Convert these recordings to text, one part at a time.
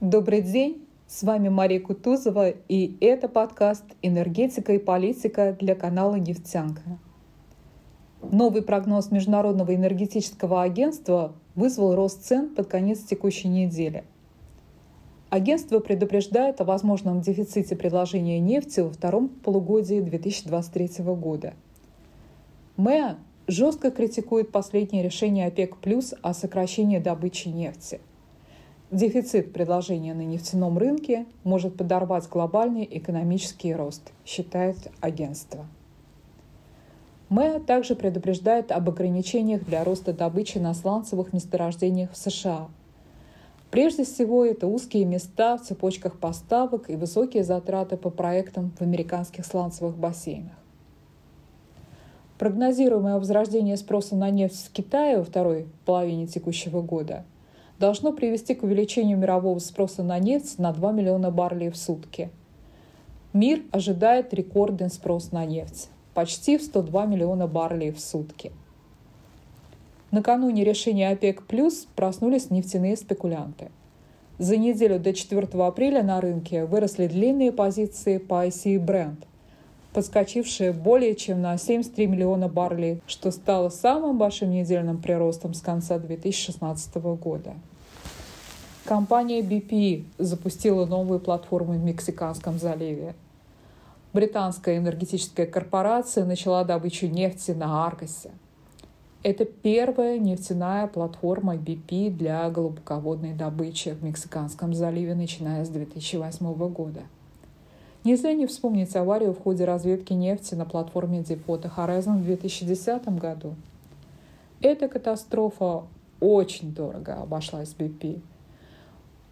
Добрый день, с вами Мария Кутузова, и это подкаст «Энергетика и политика» для канала «Нефтянка». Новый прогноз Международного энергетического агентства вызвал рост цен под конец текущей недели. Агентство предупреждает о возможном дефиците предложения нефти во втором полугодии 2023 года. МЭА жестко критикует последнее решение ОПЕК+, о сокращении добычи нефти. Дефицит предложения на нефтяном рынке может подорвать глобальный экономический рост, считает агентство. МЭА также предупреждает об ограничениях для роста добычи на сланцевых месторождениях в США. Прежде всего, это узкие места в цепочках поставок и высокие затраты по проектам в американских сланцевых бассейнах. Прогнозируемое возрождение спроса на нефть в Китае во второй половине текущего года должно привести к увеличению мирового спроса на нефть на 2 миллиона баррелей в сутки. Мир ожидает рекордный спрос на нефть – почти в 102 миллиона баррелей в сутки. Накануне решения ОПЕК+, проснулись нефтяные спекулянты. За неделю до 4 апреля на рынке выросли длинные позиции по ICE Brent – подскочившие более чем на 73 миллиона баррелей, что стало самым большим недельным приростом с конца 2016 года. Компания BP запустила новую платформу в Мексиканском заливе. Британская энергетическая корпорация начала добычу нефти на Аркосе. Это первая нефтяная платформа BP для глубоководной добычи в Мексиканском заливе, начиная с 2008 года – Нельзя не вспомнить аварию в ходе разведки нефти на платформе Deepwater Horizon в 2010 году. Эта катастрофа очень дорого обошлась BP.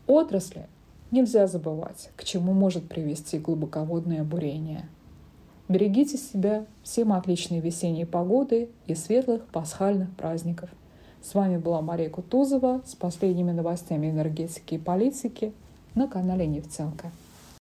Отрасли нельзя забывать, к чему может привести глубоководное бурение. Берегите себя, всем отличной весенней погоды и светлых пасхальных праздников. С вами была Мария Кутузова с последними новостями энергетики и политики на канале Нефтянка.